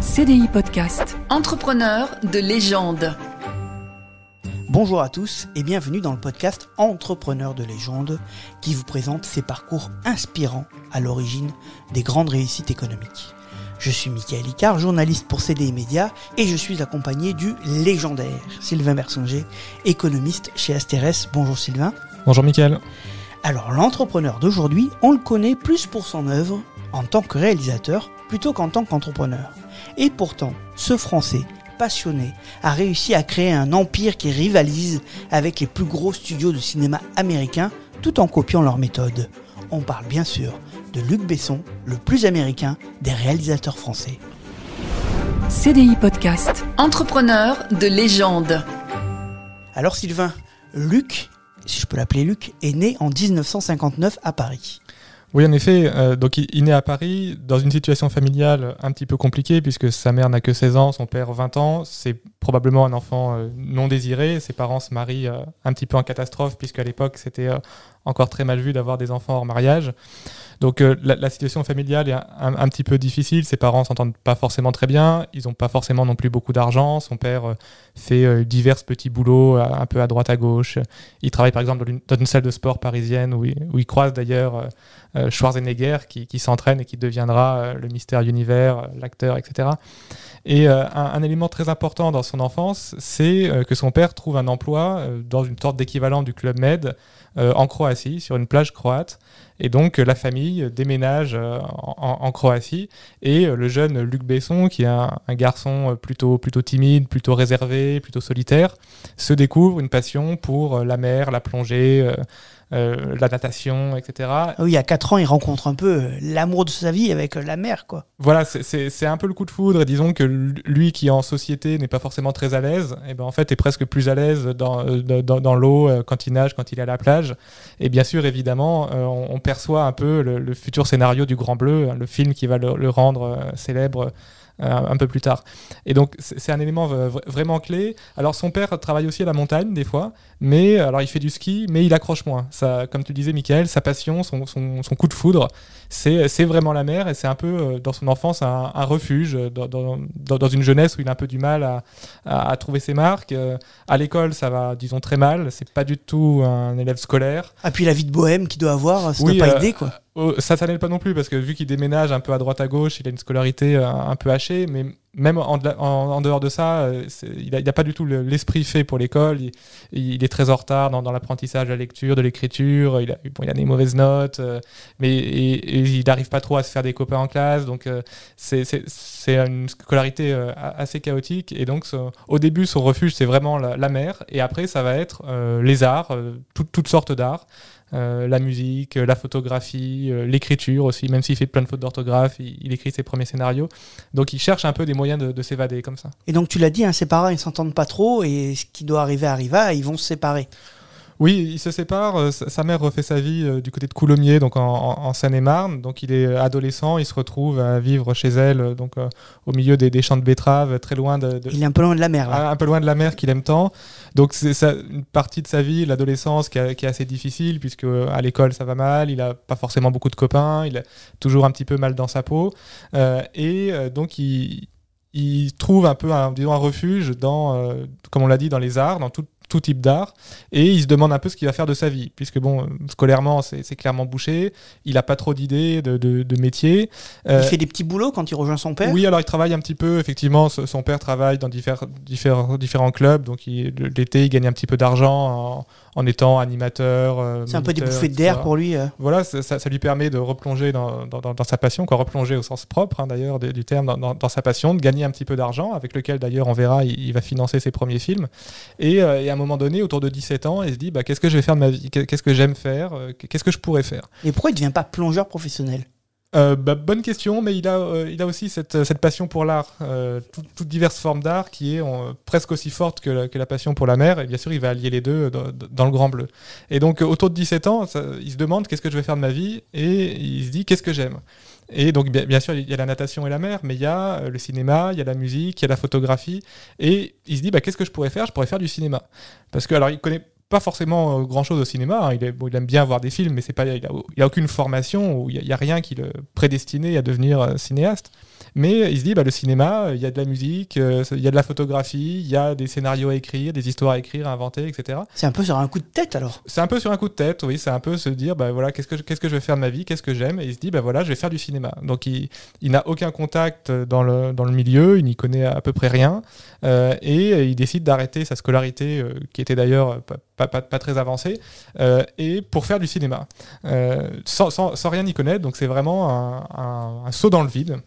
CDI Podcast. Entrepreneur de légende. Bonjour à tous et bienvenue dans le podcast Entrepreneur de légende qui vous présente ces parcours inspirants à l'origine des grandes réussites économiques. Je suis Michael Icard, journaliste pour CDI Média et je suis accompagné du légendaire Sylvain Bersonger, économiste chez Asterès. Bonjour Sylvain. Bonjour Michael. Alors l'entrepreneur d'aujourd'hui, on le connaît plus pour son œuvre en tant que réalisateur plutôt qu'en tant qu'entrepreneur. Et pourtant, ce Français passionné a réussi à créer un empire qui rivalise avec les plus gros studios de cinéma américains tout en copiant leur méthode. On parle bien sûr de Luc Besson, le plus américain des réalisateurs français. CDI Podcast. Entrepreneur de légende. Alors Sylvain, Luc, si je peux l'appeler Luc, est né en 1959 à Paris. Oui, en effet. Euh, donc, il, naît à Paris dans une situation familiale un petit peu compliquée puisque sa mère n'a que 16 ans, son père 20 ans. C'est probablement un enfant euh, non désiré. Ses parents se marient euh, un petit peu en catastrophe puisqu'à l'époque, c'était encore très mal vu d'avoir des enfants hors mariage. Donc euh, la, situation familiale est un, petit peu difficile. Ses parents s'entendent pas forcément très bien. Ils n'ont pas forcément non plus beaucoup d'argent. Son père euh, fait euh, divers petits boulots un peu à droite à gauche. Il travaille par exemple dans une, salle de sport parisienne où il, croise d'ailleurs Schwarzenegger qui s'entraîne et qui deviendra le mystère univers, l'acteur, etc. Et euh, un, un, élément très important dans son enfance, c'est euh, que son père trouve un emploi euh, dans une sorte d'équivalent du Club Med en Croatie, sur une plage croate. Et donc la famille déménage en, en, Croatie et le jeune Luc Besson, qui est un, un, garçon plutôt, plutôt timide, plutôt réservé, plutôt solitaire, se découvre une passion pour la mer, la plongée. Euh, la natation, etc. Ah oui, à 4 ans, il rencontre un peu l'amour de sa vie avec la mer, quoi. Voilà, c'est un peu le coup de foudre. disons que lui, qui en société n'est pas forcément très à l'aise, et eh ben en fait est presque plus à l'aise dans, dans, dans l'eau euh, quand il nage, quand il est à la plage. Et bien sûr, évidemment, euh, on, on, perçoit un peu le, le, futur scénario du Grand Bleu, hein, le film qui va le, le rendre euh, célèbre un peu plus tard. Et donc c'est un élément vraiment clé. Alors son père travaille aussi à la montagne des fois, mais alors il fait du ski, mais il accroche moins. Ça, comme tu disais, Michael, sa passion, son, son, son coup de foudre, c'est vraiment la mer et c'est un peu euh, dans son enfance un, un refuge, dans, dans, dans, une jeunesse où il a un peu du mal à, à, à trouver ses marques. Euh, à l'école, ça va, disons, très mal. C'est pas du tout un élève scolaire. Ah puis la vie de bohème qu'il doit avoir, ça oui, doit pas euh, aider quoi. Oh, ça, ça n'aide pas non plus parce que vu qu'il déménage un peu à droite à gauche, il a une scolarité un peu hachée, mais même en, dehors de ça, euh, il n'a pas du tout l'esprit fait pour l'école. Il, est très en retard dans, l'apprentissage de la lecture, de l'écriture. Il, a, des mauvaises notes, euh, mais il n'arrive pas trop à se faire des copains en classe. Donc, euh, c'est une scolarité euh, assez chaotique. Et donc, au début, son refuge, c'est vraiment la, mer. Et après, ça va être euh, les arts, tout, toutes sortes d'arts. Euh, la musique, la photographie, euh, l'écriture aussi, même s'il fait plein de fautes d'orthographe, il, écrit ses premiers scénarios. Donc il cherche un peu des moyens de, de s'évader comme ça. Et donc tu l'as dit, hein, ses parents ils s'entendent pas trop et ce qui doit arriver arriva, ils vont se séparer. Oui, il se sépare. Euh, sa mère refait sa vie euh, du côté de Coulommiers, donc en, Seine-et-Marne. Donc il est adolescent, il se retrouve à vivre chez elle, euh, donc au milieu des, des, champs de betteraves, très loin de, de, Il est un peu loin de la mer. Là. Un, peu loin de la mer qu'il aime tant. Donc c'est une partie de sa vie, l'adolescence, qui, qui, est assez difficile puisque à l'école ça va mal, il a pas forcément beaucoup de copains, il a toujours un petit peu mal dans sa peau, euh, et donc il il trouve un peu un, disons, un refuge dans, euh, comme on l'a dit, dans les arts, dans tout, tout type d'art, et il se demande un peu ce qu'il va faire de sa vie, puisque bon, scolairement, c'est clairement bouché, il n'a pas trop d'idées de, de, de, métier. Euh, il fait des petits boulots quand il rejoint son père? Oui, alors il travaille un petit peu, effectivement, son père travaille dans divers, divers, différents clubs, donc l'été, il gagne un petit peu d'argent en, en, étant animateur. Euh, c'est un peu des bouffées d'air pour lui. Euh. Voilà, ça, ça, lui permet de replonger dans, dans, dans, sa passion, quoi, replonger au sens propre, hein, d'ailleurs, du terme, dans, dans, sa passion, de gagner un petit peu d'argent, avec lequel, d'ailleurs, on verra, il, il, va financer ses premiers films. Et, et à moment donné, autour de 17 ans, il se dit bah, qu'est-ce que je vais faire de ma vie? Qu'est-ce que j'aime faire? Qu'est-ce que je pourrais faire? Et pourquoi il ne devient pas plongeur professionnel? Euh, bah, bonne question, mais il a, euh, il a aussi cette, cette passion pour l'art, euh, toutes tout diverses formes d'art qui est euh, presque aussi forte que la, que la, passion pour la mer. Et bien sûr, il va allier les deux dans, dans le Grand Bleu. Et donc, autour de 17 ans, ça, il se demande qu'est-ce que je vais faire de ma vie? Et il se dit qu'est-ce que j'aime? Et donc, bien, sûr, il y a la natation et la mer, mais il y a le cinéma, il y a la musique, il y a la photographie. Et il se dit, bah, qu'est-ce que je pourrais faire? Je pourrais faire du cinéma. Parce que, alors, il connaît pas forcément grand chose au cinéma. hein. Il, est- bon, il aime bien voir des films, mais c'est pas, il a, il a aucune formation, ou il n'y a, rien qui le prédestinait à devenir euh, cinéaste. Mais il se dit, bah, le cinéma, euh, il y a de la musique, euh, il y a de la photographie, il y a des scénarios à écrire, des histoires à écrire, à inventer, etc. C'est un peu sur un coup de tête alors? C'est un peu sur un coup de tête, oui, c'est un peu se dire, bah voilà, qu'est-ce que, je- qu'est-ce que je vais faire de ma vie, qu'est-ce que j'aime, et il se dit, bah voilà, je vais faire du cinéma. Donc il, il n'a aucun contact dans le, dans le milieu, il n'y connaît à peu près rien, euh, et euh, il décide d'arrêter sa scolarité, euh, qui était d'ailleurs pas, très avancée, euh, et pour faire du cinéma, euh, sans, rien y connaître, donc c'est vraiment un saut dans le vide.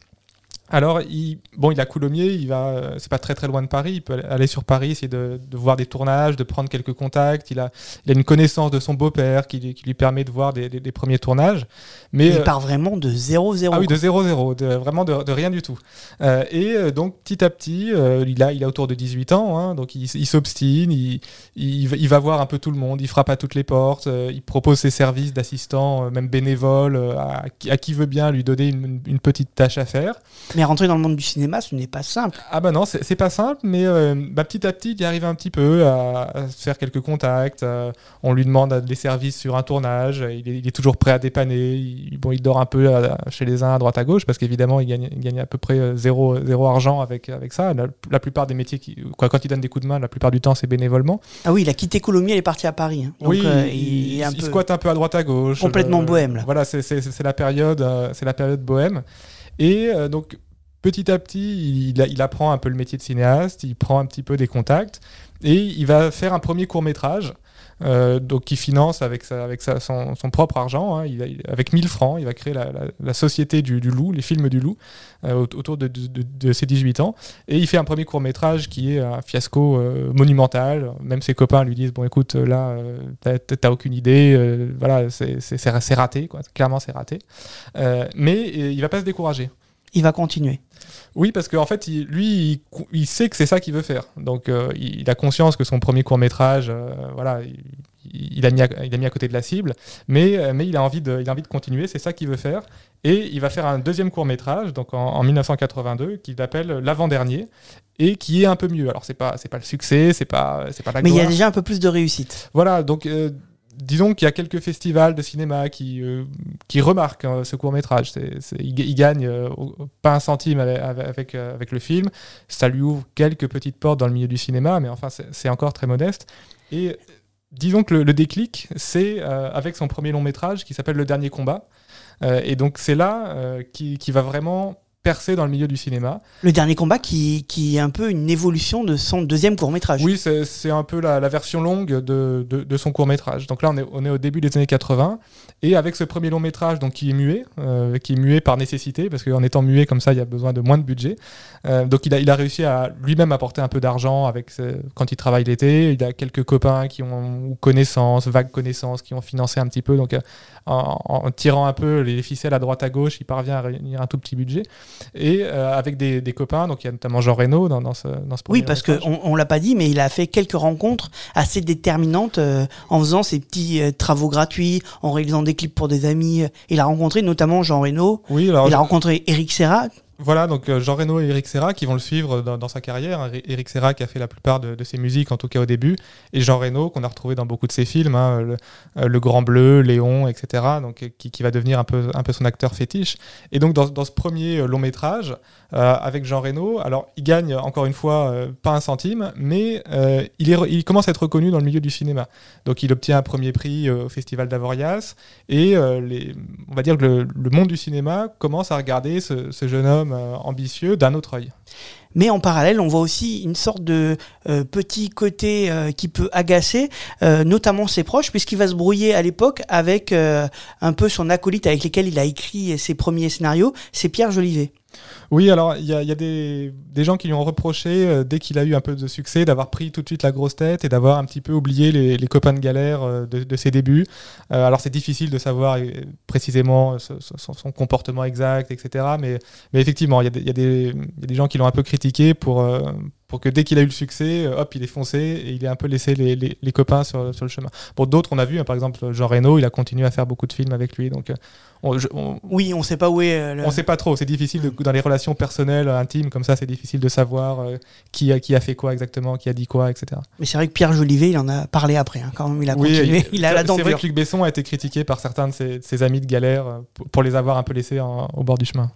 Alors, il, bon, il a Coulommiers, il va, c'est pas très très loin de Paris, il peut aller sur Paris, essayer de, de voir des tournages, de prendre quelques contacts. Il a, il a une connaissance de son beau-père qui, lui- qui lui permet de voir des, des- des premiers tournages. Mais il euh, part vraiment de 0-0. ah oui, de 0-0, de- vraiment de, de rien du tout. Euh, et euh, donc, petit à petit, euh, il, a, il a autour de 18 ans, hein, donc il, s'obstine, il, il, va- voir un peu tout le monde, il frappe à toutes les portes, il propose ses services d'assistant, même bénévole, à, qui- à qui veut bien lui donner une, une petite tâche à faire. Mais rentrer dans le monde du cinéma, ce n'est pas simple. Ah bah non, c'est pas simple, mais euh, bah, petit à petit, il y arrive un petit peu à, faire quelques contacts. euh, on lui demande des services sur un tournage. Il est, il est toujours prêt à dépanner. Il, bon, il dort un peu à- chez les uns à droite à gauche parce qu'évidemment, il gagne, il gagne à peu près euh, zéro, zéro argent avec, avec ça. La, la plupart des métiers, qui, quoi, quand il donne des coups de main, la plupart du temps, c'est bénévolement. Ah oui, il a quitté Coulommiers, il est parti à Paris. hein. Donc, oui, euh, il, il, est un il peu... squatte un peu à droite à gauche. Complètement Euh, bohème, là. Voilà, c'est- la période, euh, c'est la période bohème. Et euh, donc petit à petit, il, apprend un peu le métier de cinéaste, il prend un petit peu des contacts et il va faire un premier court métrage. euh, donc, qui finance avec, son, propre argent, hein. Avec 1000 francs, il va créer la, société du, loup, les films du loup, euh, au- autour de, de- de- de ses 18 ans. Et il fait un premier court métrage qui est un fiasco euh, monumental. Même ses copains lui disent Bon, écoute, là, euh, t'as- aucune idée, voilà, c'est- raté, clairement, c'est raté. Mais il va pas se décourager. Il va continuer. Oui, parce qu'en fait, il- lui, il, sait que c'est ça qu'il veut faire. Donc, euh, il, a conscience que son premier court métrage, voilà, il, a mis à, il a mis à côté de la cible, mais, euh, mais il, a envie de, il a envie de continuer, c'est ça qu'il veut faire. Et il va faire un deuxième court métrage, donc en, en 1982, qu'il appelle L'avant-dernier, et qui est un peu mieux. Alors, c'est pas, c'est pas le succès, c'est pas, c'est pas la Mais il y a gloire. déjà un peu plus de réussite. Voilà, donc euh, disons qu'il y a quelques festivals de cinéma qui, euh, qui remarquent hein, ce court métrage. Il, il gagne euh, pas un centime avec, euh, avec le film. Ça lui ouvre quelques petites portes dans le milieu du cinéma, mais enfin, c'est, encore très modeste. Et disons que le, déclic, c'est avec son premier long métrage qui s'appelle Le Dernier Combat. Et donc, c'est là qui, qui va vraiment percer dans le milieu du cinéma. Le dernier combat qui, qui est un peu une évolution de son deuxième court métrage. Oui, c'est c'est un peu la, la version longue de, de- de son court métrage. Donc là, on est, on est au début des années 80. Et avec ce premier long métrage, donc qui est muet, euh, qui est muet par nécessité, parce qu'en étant muet comme ça, il y a besoin de moins de budget. Euh, donc il a, il a réussi à lui-même apporter un peu d'argent avec quand il travaille l'été. Il a quelques copains qui ont ou connaissances, vagues connaissances, qui ont financé un petit peu. Donc euh, en, en tirant un peu les ficelles à droite à gauche, il parvient à réunir un tout petit budget. Et euh, avec des, des copains, donc il y a notamment Jean Reno dans, dans ce, dans ce premier Oui, parce qu'on on, l'a pas dit, mais il a fait quelques rencontres assez déterminantes euh, en faisant ses petits euh, travaux gratuits, en réalisant des clips pour des amis. Il a rencontré notamment Jean Reno. Oui, alors Il a rencontré Eric Serra. Voilà, donc euh, Jean Reno et Eric Serra qui vont le suivre dans, sa carrière. Eric Serra qui a fait la plupart de, ses musiques, en tout cas au début, et Jean Reno qu'on a retrouvé dans beaucoup de ses films, hein, le, euh, Le Grand Bleu, Léon, etc., donc, euh, qui, va devenir un peu, son acteur fétiche. Et donc dans, ce premier long métrage, avec Jean Reno, alors il gagne encore une fois pas un centime, mais il, commence à être reconnu dans le milieu du cinéma. Donc il obtient un premier prix au Festival d'Avoriaz, et on va dire que le, monde du cinéma commence à regarder ce jeune homme euh, ambitieux d'un autre œil. Mais en parallèle, on voit aussi une sorte de euh, petit côté euh, qui peut agacer, euh, notamment ses proches, puisqu'il va se brouiller à l'époque avec un peu son acolyte avec lesquels il a écrit ses premiers scénarios, c'est Pierre Jolivet. Oui, alors il y a, des, gens qui lui ont reproché, dès qu'il a eu un peu de succès, d'avoir pris tout de suite la grosse tête et d'avoir un petit peu oublié les, copains de galère de, ses débuts. Alors c'est difficile de savoir précisément son, comportement exact, etc. Mais, effectivement, il y, y a des gens qui un peu critiqué pour, euh, pour que dès qu'il a eu le succès, euh, hop, il est foncé et il a un peu laissé les, les- les copains sur, sur le chemin. Pour d'autres, on a vu, hein, par exemple, Jean Reno, il a continué à faire beaucoup de films avec lui. Donc euh, on, je- on- Oui, on sait pas où est. euh, le- on sait pas trop. C'est difficile de- dans les relations personnelles, intimes, comme ça, c'est difficile de savoir euh, qui a qui a fait quoi exactement, qui a dit quoi, etc. Mais c'est vrai que Pierre Jolivet, il en a parlé après. hein, quand même, il a Oui, continué. Il a c'est- la dent C'est vrai que Luc Besson a été critiqué par certains de ses, amis de galère euh, pour, pour les avoir un peu laissés en- au bord du chemin.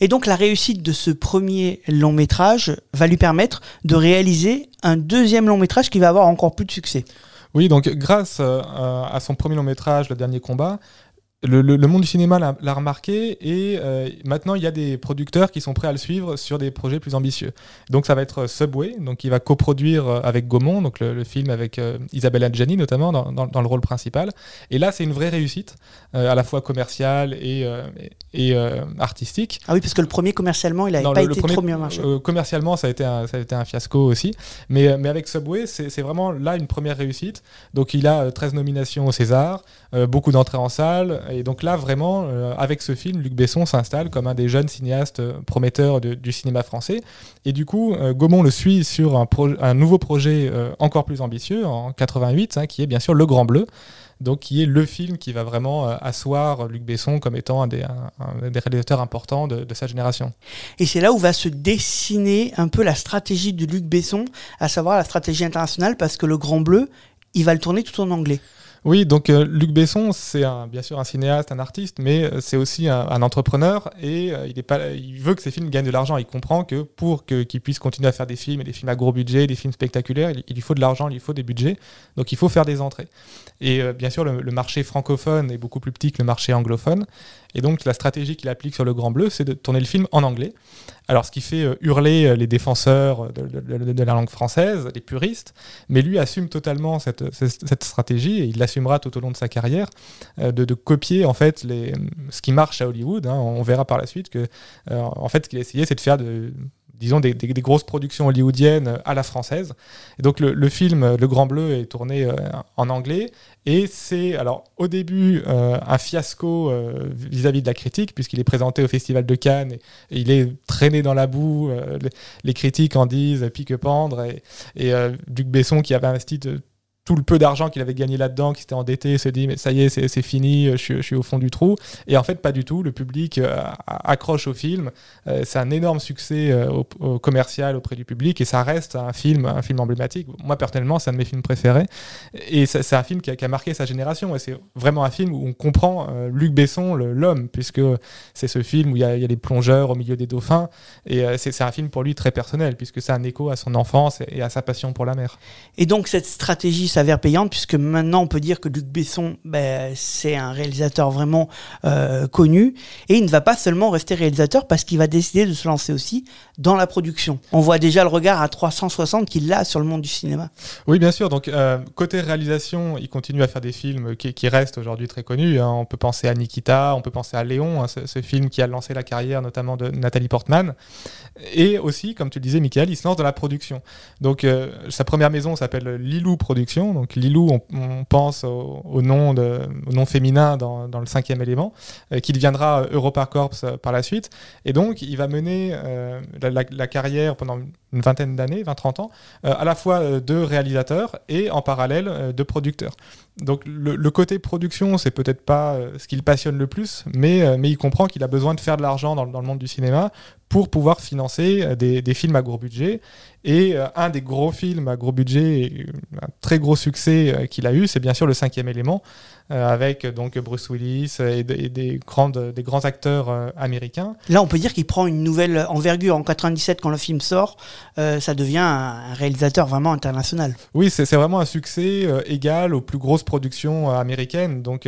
Et donc la réussite de ce premier long métrage va lui permettre de réaliser un deuxième long métrage qui va avoir encore plus de succès. Oui, donc grâce euh, à son premier long métrage, Le Dernier Combat, le, le- le monde du cinéma l'a remarqué et euh, maintenant il y a des producteurs qui sont prêts à le suivre sur des projets plus ambitieux. Donc ça va être Subway, donc qui va coproduire euh, avec Gaumont, donc le, le film avec euh, Isabelle Adjani notamment dans, dans- dans le rôle principal. Et là c'est une vraie réussite, euh, à la fois commerciale et, euh, et euh, artistique. Ah oui, parce que le premier commercialement, il n'avait pas été premier, trop bien marché. euh, commercialement, ça a été un, ça a été un fiasco aussi. Mais, euh, mais avec Subway, c'est vraiment là une première réussite. Donc il a euh, 13 nominations au César, euh, beaucoup d'entrées en salle. Et donc là, vraiment, euh, avec ce film, Luc Besson s'installe comme un des jeunes cinéastes euh, prometteurs du cinéma français. Et du coup, euh, Gaumont le suit sur un, nouveau projet encore plus ambitieux, en 88, hein, qui est bien sûr Le Grand Bleu. Donc, qui est le film qui va vraiment asseoir Luc Besson comme étant un des, un- un des réalisateurs importants de- de sa génération. Et c'est là où va se dessiner un peu la stratégie de Luc Besson, à savoir la stratégie internationale, parce que le Grand Bleu, il va le tourner tout en anglais. Oui, donc euh, Luc Besson, c'est bien sûr un cinéaste, un artiste, mais euh, c'est aussi un, un entrepreneur et euh, il, est pas, il veut que ses films gagnent de l'argent. Il comprend que pour qu'il puisse continuer à faire des films des films à gros budget, des films spectaculaires, il, il lui faut de l'argent, il lui faut des budgets, donc il faut faire des entrées. Et euh, bien sûr, le, le marché francophone est beaucoup plus petit que le marché anglophone. Et donc la stratégie qu'il applique sur Le Grand Bleu, c'est de tourner le film en anglais. Alors ce qui fait euh, hurler euh, les défenseurs de, la langue française, les puristes, mais lui assume totalement cette, stratégie et il l'assumera tout au long de sa carrière euh, de, copier en fait ce qui marche à Hollywood. hein. On verra par la suite que en fait ce qu'il a essayé c'est de faire de disons des, grosses productions hollywoodiennes à la française. Et donc le, film Le Grand Bleu est tourné euh, en anglais et c'est alors au début euh, un fiasco euh, vis-à-vis de la critique puisqu'il est présenté au Festival de Cannes et, il est traîné dans la boue. les, critiques en disent pique-pendre et, et Luc Besson qui avait investi de- tout le peu d'argent qu'il avait gagné là-dedans, qui s'était endetté, se dit mais ça y est, c'est fini, je je suis au fond du trou. Et en fait, pas du tout. Le public euh, accroche au film. Euh, c'est un énorme succès euh, au, commercial auprès du public et ça reste un film, un film emblématique. Moi personnellement, c'est un de mes films préférés. Et c'est un film qui a, qui a marqué sa génération. Et c'est vraiment un film où on comprend Luc Besson, l'homme, puisque c'est ce film où il y, a, il y a les plongeurs au milieu des dauphins. Et c'est un film pour lui très personnel, puisque c'est un écho à son enfance et à sa passion pour la mer. Et donc cette stratégie s'avère payante puisque maintenant on peut dire que Luc Besson, ben, c'est un réalisateur vraiment euh, connu. Et il ne va pas seulement rester réalisateur parce qu'il va décider de se lancer aussi dans la production. On voit déjà le regard à 360 qu'il a sur le monde du cinéma. Oui, bien sûr. Donc, euh, côté réalisation, il continue à faire des films qui, restent aujourd'hui très connus. hein. On peut penser à Nikita, on peut penser à Léon, hein, ce, film qui a lancé la carrière notamment de Nathalie Portman. Et aussi, comme tu le disais, Michael, il se lance dans la production. Donc, euh, sa première maison s'appelle Lilou Productions. Donc, Lilou, on, pense au, nom, féminin dans, le cinquième élément, euh, qui deviendra EuropaCorps par la suite. Et donc, il va mener euh, la, carrière pendant une vingtaine d'années, 20-30 ans, euh, à la fois euh, de réalisateur et en parallèle euh, de producteur. Donc le, côté production, c'est peut-être pas ce qui le passionne le plus, mais, mais il comprend qu'il a besoin de faire de l'argent dans, dans le monde du cinéma pour pouvoir financer euh, des, des films à gros budget. Et euh, un des gros films à gros budget, et un très gros succès euh, qu'il a eu, c'est bien sûr le cinquième élément, euh, avec donc Bruce Willis et, de- et des, grandes, des grands acteurs américains. Là on peut dire qu'il prend une nouvelle envergure. En 97 quand le film sort, ça devient un, réalisateur vraiment international. Oui, c'est vraiment un succès égal aux plus grosses productions américaines. Donc,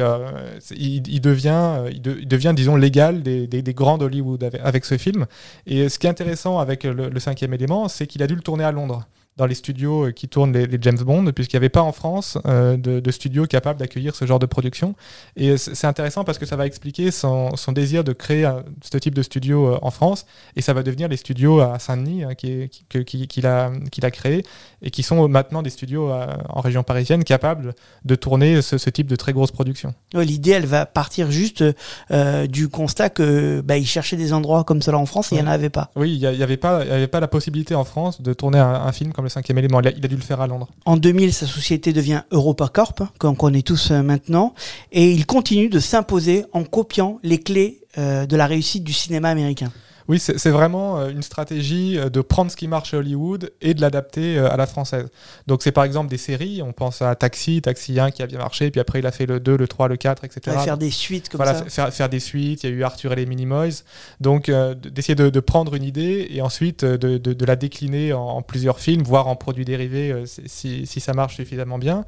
il, il devient, il, de- il devient, disons, l'égal des, des, des grands d'Hollywood avec, avec ce film. Et ce qui est intéressant avec le, cinquième élément, c'est qu'il a dû le tourner à Londres dans les studios euh, qui tournent les, les James Bond, puisqu'il n'y avait pas en France euh, de, de studio capable d'accueillir ce genre de production. Et euh, c'est intéressant parce que ça va expliquer son, son désir de créer un- ce type de studio euh, en France, et ça va devenir les studios à Saint-Denis hein, qui est- qui- que- qui- qu'il a, a créé et qui sont maintenant des studios en région parisienne capables de tourner ce, ce type de très grosses productions. Ouais, L'idée, elle va partir juste euh, du constat que bah, il cherchait des endroits comme cela en France et il n'y en avait pas. Oui, il n'y avait, pas- y avait pas la possibilité en France de tourner un, un film comme le cinquième élément. Il a, il a, dû le faire à Londres. En 2000, sa société devient EuropaCorp, qu'on connaît tous maintenant, et il continue de s'imposer en copiant les clés euh, de la réussite du cinéma américain. Oui, c'est vraiment euh, une stratégie euh, de prendre ce qui marche à Hollywood et de l'adapter euh, à la française. Donc c'est par exemple des séries, on pense à Taxi, Taxi 1 qui a bien marché, puis après il a fait le 2, le 3, le 4, etc. faire des suites comme voilà, ça. Faire, faire des suites, il y a eu Arthur et les Minimoys. Donc d'essayer de, de, prendre une idée et ensuite de, de, de la décliner en, en, plusieurs films, voire en produits dérivés si, si, ça marche suffisamment bien.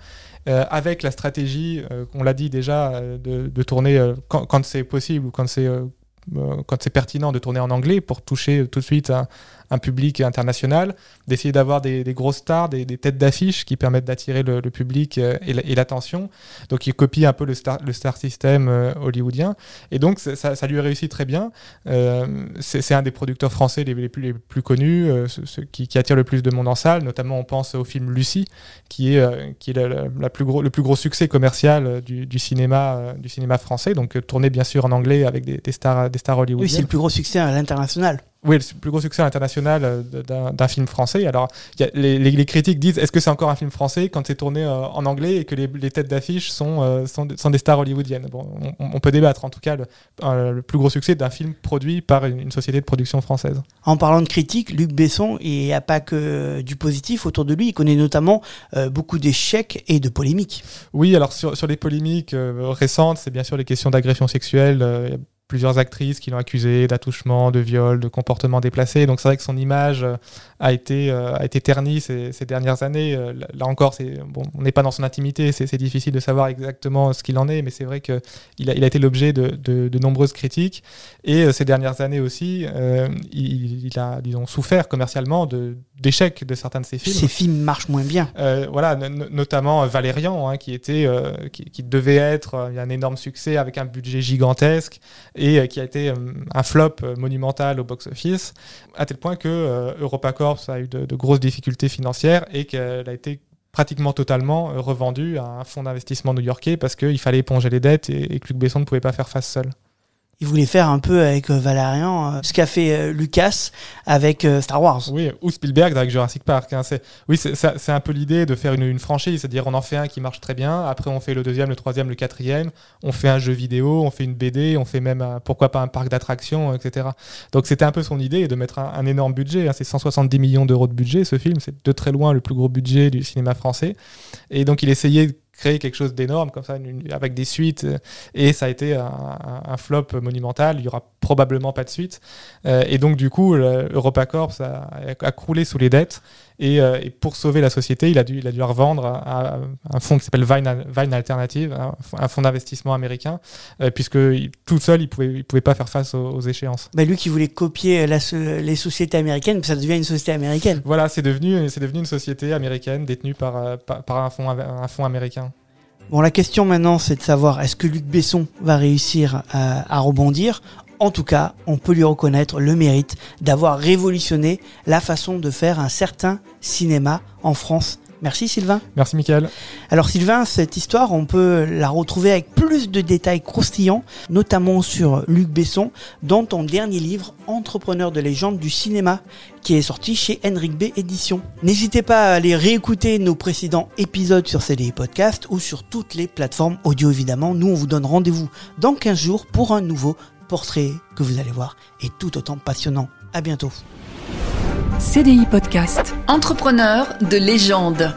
Euh, avec la stratégie, euh, on l'a dit déjà, de, de tourner quand, quand c'est possible ou quand c'est quand c'est pertinent de tourner en anglais pour toucher tout de suite un, un public international, d'essayer d'avoir des, des, grosses stars, des, des têtes d'affiche qui permettent d'attirer le, le, public euh, et l'attention. Donc il copie un peu le star, le star system euh, hollywoodien. Et donc ça, ça, lui réussit très bien. Euh, c'est un des producteurs français les, les, plus, les plus, connus, euh, ce, ce, qui, qui, attire le plus de monde en salle. Notamment on pense au film Lucie, qui est, euh, qui est la, la, plus gros, le plus gros succès commercial du, du cinéma, du cinéma français. Donc tourné bien sûr en anglais avec des, des stars, des stars hollywoodiennes. Oui, c'est le plus gros succès à l'international. Oui, le plus gros succès international euh, d'un film français. Alors, y a les, les, les, critiques disent est-ce que c'est encore un film français quand c'est tourné euh, en anglais et que les, les têtes d'affiche sont, euh, sont, sont, des stars hollywoodiennes? Bon, on, on, peut débattre. En tout cas, le, le plus gros succès d'un film produit par une, une, société de production française. En parlant de critiques, Luc Besson, il n'y a pas que du positif autour de lui. Il connaît notamment euh, beaucoup d'échecs et de polémiques. Oui, alors sur, sur les polémiques récentes, c'est bien sûr les questions d'agression sexuelle plusieurs actrices qui l'ont accusé d'attouchement, de viol, de comportement déplacé. Donc c'est vrai que son image a été, euh, a été ternie ces, ces dernières années. Euh, là encore, bon, on n'est pas dans son intimité, c'est difficile de savoir exactement ce qu'il en est, mais c'est vrai qu'il a, il a été l'objet de, de, de, nombreuses critiques. Et euh, ces dernières années aussi, euh, il, il, a, disons, souffert commercialement d'échecs de, de, certains de ses films. Ses films marchent moins bien. voilà, notamment Valérian, hein, qui, était, qui, qui, devait être un énorme succès avec un budget gigantesque et euh, qui a été euh, un flop euh, monumental au box-office, à tel point que EuropaCorp a eu de, grosses difficultés financières et qu'elle a été pratiquement totalement revendue à un fonds d'investissement new-yorkais parce qu'il fallait éponger les dettes et, et que Luc Besson ne pouvait pas faire face seul il voulait faire un peu avec euh, Valérian euh, ce qu'a fait euh, Lucas avec Star Wars. Oui, ou Spielberg avec Jurassic Park. Hein. Oui, c'est un peu l'idée de faire une, franchise, c'est-à-dire on en fait un qui marche très bien, après on fait le deuxième, le troisième, le quatrième, on fait un jeu vidéo, on fait une BD, on fait même, pourquoi pas un parc d'attractions, etc. Donc c'était un peu son idée de mettre un, un énorme budget. Hein. C'est 170 millions d'euros de budget ce film, c'est de très loin le plus gros budget du cinéma français. Et donc il essayait créer quelque chose d'énorme comme ça avec des suites euh, et ça a été un, un, flop monumental. Il y aura probablement pas de suite. Euh, et donc du coup EuropaCorp a, a, croulé sous les dettes. Et, euh, et, pour sauver la société il a dû il a dû revendre à, à un fonds qui s'appelle Vine, Vine Alternative un, fonds d'investissement américain euh, puisque tout seul il pouvait il pouvait pas faire face aux, aux échéances. Bah lui qui voulait copier la, les sociétés américaines ça devient une société américaine. Voilà c'est devenu c'est devenu une société américaine détenue par, par, par un fonds un fonds américain. Bon, la question maintenant, c'est de savoir est-ce que Luc Besson va réussir à, à, rebondir En tout cas, on peut lui reconnaître le mérite d'avoir révolutionné la façon de faire un certain cinéma en France. Merci Sylvain. Merci Michael. Alors Sylvain, cette histoire, on peut la retrouver avec plus de détails croustillants, notamment sur Luc Besson, dans ton dernier livre, Entrepreneur de légende du cinéma, qui est sorti chez Henrik B Éditions. N'hésitez pas à aller réécouter nos précédents épisodes sur CDI Podcast ou sur toutes les plateformes audio évidemment. Nous, on vous donne rendez-vous dans 15 jours pour un nouveau portrait que vous allez voir est tout autant passionnant. À bientôt. CDI Podcast. Entrepreneur de légende.